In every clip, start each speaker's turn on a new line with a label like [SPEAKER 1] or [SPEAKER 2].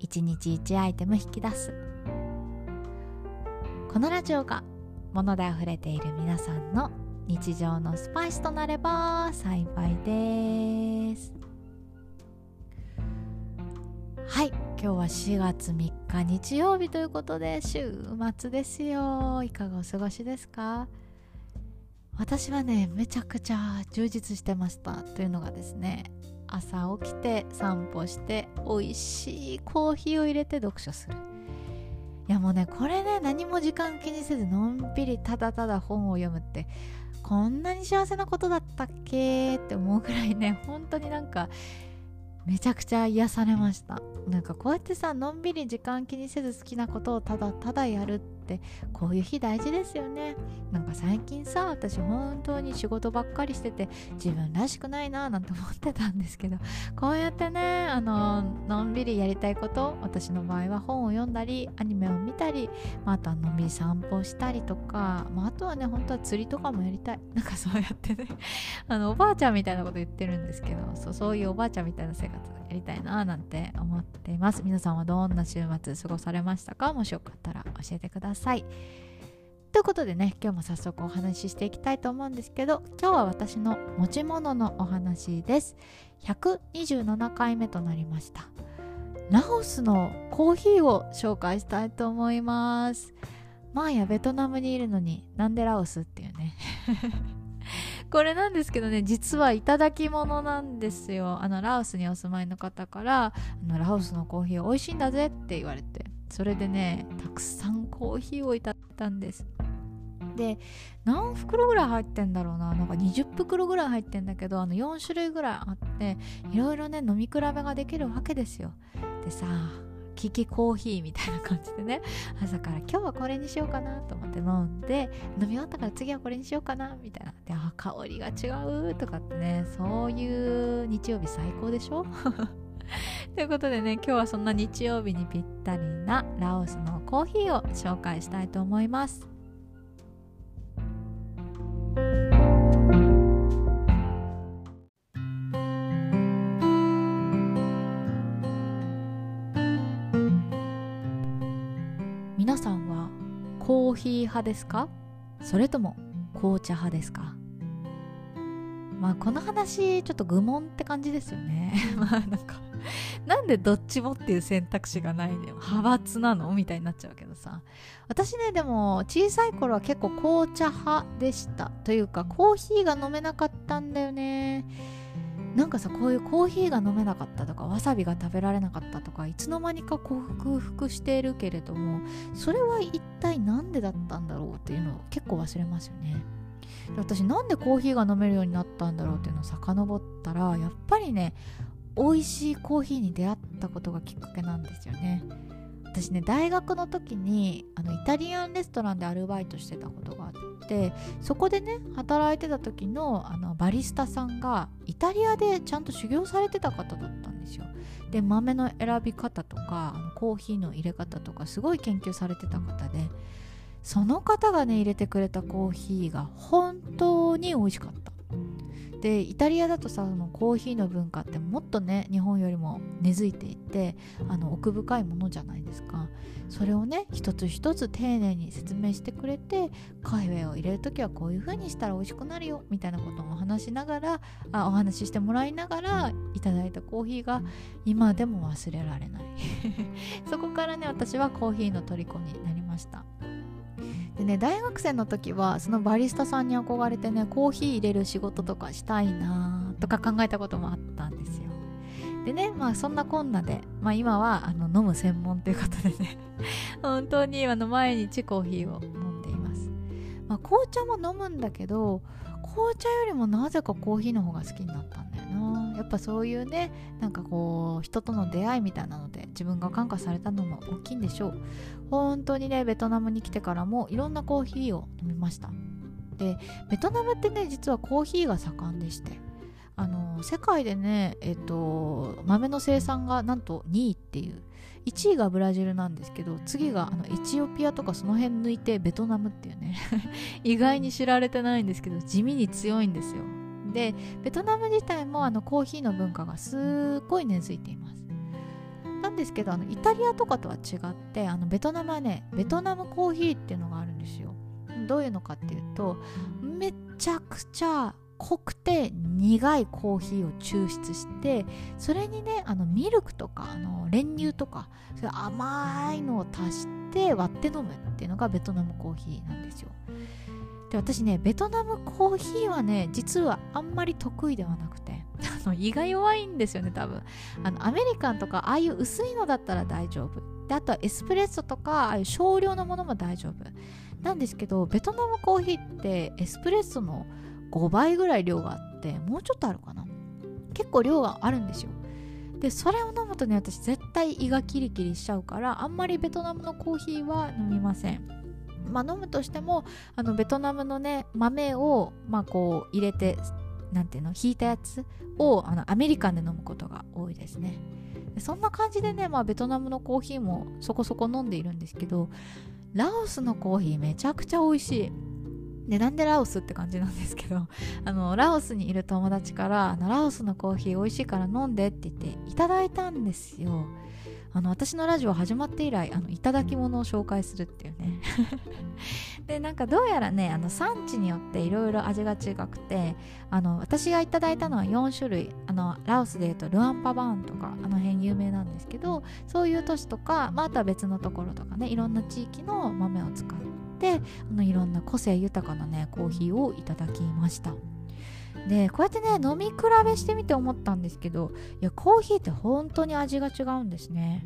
[SPEAKER 1] 1日1アイテム引き出す。このラジオが物で溢れている皆さんの日常のスパイスとなれば幸いです。はい今日は4月3日日曜日ということで週末ですよ。いかがお過ごしですか？私はねめちゃくちゃ充実してましたというのがですね朝起きて散歩して美味しいコーヒーを入れて読書する。いやもうねこれね何も時間気にせずのんびりただただ本を読むってこんなに幸せなことだったっけって思うぐらいね 本当になんかめちゃくちゃ癒されました。なんかこうやってさのんびり時間気にせず好きなことをただただやるってこういう日大事ですよね。なんか最近さ私本当に仕事ばっかりしてて自分らしくないななんて思ってたんですけどこうやってねあののんびりやりたいこと私の場合は本を読んだりアニメを見たり、まあ、あとはのんびり散歩したりとか、まあ、あとはね本当は釣りとかもやりたい。なんかそうやってねあのおばあちゃんみたいなこと言ってるんですけどそうそういうおばあちゃんみたいな生活やりたいななんて思っています。皆さんはどんな週末過ごされましたか？もしよかったら教えてください。さい。ということでね今日も早速お話ししていきたいと思うんですけど今日は私の持ち物のお話です。127回目となりました。ラオスのコーヒーを紹介したいと思います。まあやベトナムにいるのになんでラオスっていうね。これなんですけどね実はいただき物なんですよ。あのラオスにお住まいの方からあのラオスのコーヒー美味しいんだぜって言われて。それでねたくさんコーヒーをいただいたんです。で何袋ぐらい入ってんだろうな。なんか20袋ぐらい入ってんだけどあの4種類ぐらいあっていろいろね飲み比べができるわけですよ。でさキキコーヒーみたいな感じでね。朝から今日はこれにしようかなと思って飲んで飲み終わったから次はこれにしようかなみたいな。であ香りが違うとかってねそういう日曜日最高でしょ？ということでね今日はそんな日曜日にぴったりなラオスのコーヒーを紹介したいと思います。皆さんはコーヒー派ですか？それとも紅茶派ですか？まあこの話ちょっと愚問って感じですよね。まあなんか なんでどっちもっていう選択肢がないで派閥なのみたいになっちゃうけどさ。私ねでも小さい頃は結構紅茶派でした。というかコーヒーが飲めなかったんだよね。なんかさこういうコーヒーが飲めなかったとかわさびが食べられなかったとかいつの間にか克服しているけれどもそれは一体何でだったんだろうっていうのを結構忘れますよね。で私なんでコーヒーが飲めるようになったんだろうっていうのを遡ったらやっぱりね美味しいコーヒーに出会ったことがきっかけなんですよね。私ね大学の時にあのイタリアンレストランでアルバイトしてたことがあってそこでね働いてた時のあのバリスタさんがイタリアでちゃんと修行されてた方だったんですよ。で豆の選び方とかあのコーヒーの入れ方とかすごい研究されてた方でその方がね入れてくれたコーヒーが本当に美味しかった。でイタリアだとさそのコーヒーの文化ってもっとね日本よりも根付いていてあの奥深いものじゃないですか。それをね一つ一つ丁寧に説明してくれてカフェを入れる時はこういう風にしたら美味しくなるよみたいなことも話しながらあお話ししてもらいながらいただいたコーヒーが今でも忘れられない。そこからね私はコーヒーの虜になりました。でね大学生の時はそのバリスタさんに憧れてねコーヒー入れる仕事とかしたいなとか考えたこともあったんですよ。でねまあそんなこんなで、まあ、今はあの飲む専門ということでね 本当にあの毎日コーヒーを飲んでいます、まあ、紅茶も飲むんだけど紅茶よりもなぜかコーヒーの方が好きになったんだよな。やっぱそういうねなんかこう人との出会いみたいなので自分が感化されたのも大きいんでしょう。本当にねベトナムに来てからもいろんなコーヒーを飲みました。でベトナムってね実はコーヒーが盛んでしてあの世界でねえっと豆の生産がなんと2位っていう1位がブラジルなんですけど次があのエチオピアとかその辺抜いてベトナムっていうね 意外に知られてないんですけど地味に強いんですよ。でベトナム自体もあのコーヒーの文化がすっごい根付いています。なんですけどあのイタリアとかとは違ってあのベトナムはねベトナムコーヒーっていうのがあるんですよ。どういうのかっていうとめちゃくちゃ濃くて苦いコーヒーを抽出してそれにねあのミルクとかあの練乳とかそれ甘いのを足して割って飲むっていうのがベトナムコーヒーなんですよ。で私ねベトナムコーヒーはね実はあんまり得意ではなくて あの胃が弱いんですよね多分。あのアメリカンとかああいう薄いのだったら大丈夫。であとはエスプレッソとかああいう少量のものも大丈夫。なんですけどベトナムコーヒーってエスプレッソの5倍ぐらい量があってもうちょっとあるかな。結構量があるんですよ。でそれを飲むとね私絶対胃がキリキリしちゃうからあんまりベトナムのコーヒーは飲みません。まあ飲むとしてもあのベトナムのね豆をまあこう入れてなんていうの引いたやつをあのアメリカンで飲むことが多いですね。そんな感じでね、まあ、ベトナムのコーヒーもそこそこ飲んでいるんですけどラオスのコーヒーめちゃくちゃ美味しい。でなんでラオスって感じなんですけどあのラオスにいる友達からあのラオスのコーヒー美味しいから飲んでって言っていただいたんですよ。あの私のラジオ始まって以来あのいただき物を紹介するっていうね でなんかどうやらねあの産地によっていろいろ味が違くてあの私がいただいたのは4種類あのラオスでいうとルアンパバーンとかあの辺有名なんですけどそういう都市とか、まあ、あとは別のところとかねいろんな地域の豆を使ってあのいろんな個性豊かなねコーヒーをいただきました。でこうやってね飲み比べしてみて思ったんですけどいやコーヒーって本当に味が違うんですね。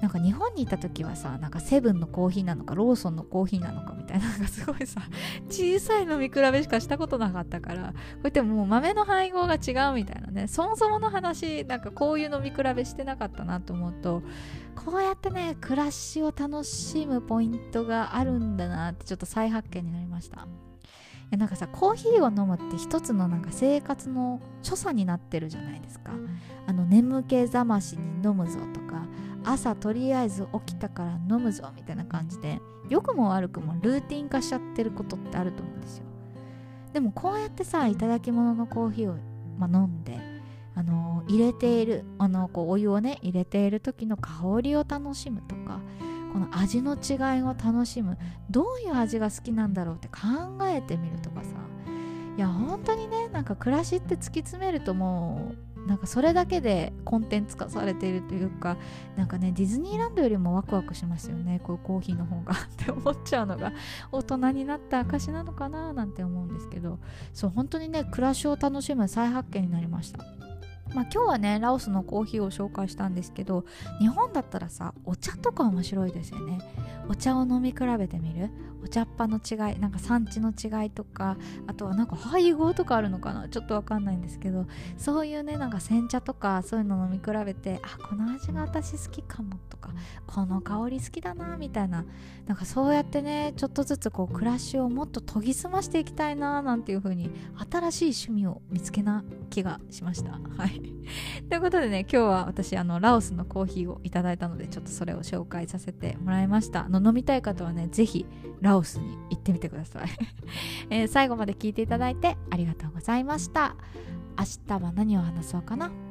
[SPEAKER 1] なんか日本にいた時はさなんかセブンのコーヒーなのかローソンのコーヒーなのかみたいななんかすごいさ小さい飲み比べしかしたことなかったからこうやってもう豆の配合が違うみたいなねそもそもの話なんかこういう飲み比べしてなかったなと思うとこうやってね暮らしを楽しむポイントがあるんだなってちょっと再発見になりました。なんかさコーヒーを飲むって一つのなんか生活の所作になってるじゃないですか。あの眠気覚ましに飲むぞとか朝とりあえず起きたから飲むぞみたいな感じで良くも悪くもルーティン化しちゃってることってあると思うんですよ。でもこうやってさいただき物のコーヒーを、まあ、飲んであの入れているあのこうお湯をね入れている時の香りを楽しむとかこの味の違いを楽しむ。どういう味が好きなんだろうって考えてみるとかさ。いや本当にねなんか暮らしって突き詰めるともうなんかそれだけでコンテンツ化されているというかなんかねディズニーランドよりもワクワクしますよね。こういうコーヒーの方が。って思っちゃうのが大人になった証なのかななんて思うんですけど。そう本当にね暮らしを楽しむ再発見になりました。まあ、今日はねラオスのコーヒーを紹介したんですけど日本だったらさお茶とか面白いですよね。お茶を飲み比べてみる？お茶っ葉の違いなんか産地の違いとかあとはなんか配合とかあるのかな？ちょっとわかんないんですけどそういうねなんか煎茶とかそういうの飲み比べてあこの味が私好きかもとかこの香り好きだなみたいな。なんかそうやってねちょっとずつこう暮らしをもっと研ぎ澄ましていきたいななんていう風に新しい趣味を見つけな気がしました。はい。ということでね今日は私あのラオスのコーヒーをいただいたのでちょっとそれを紹介させてもらいました。あの飲みたい方はね是非ラオスに行ってみてください、えー、最後まで聞いていただいてありがとうございました。明日は何を話そうかな？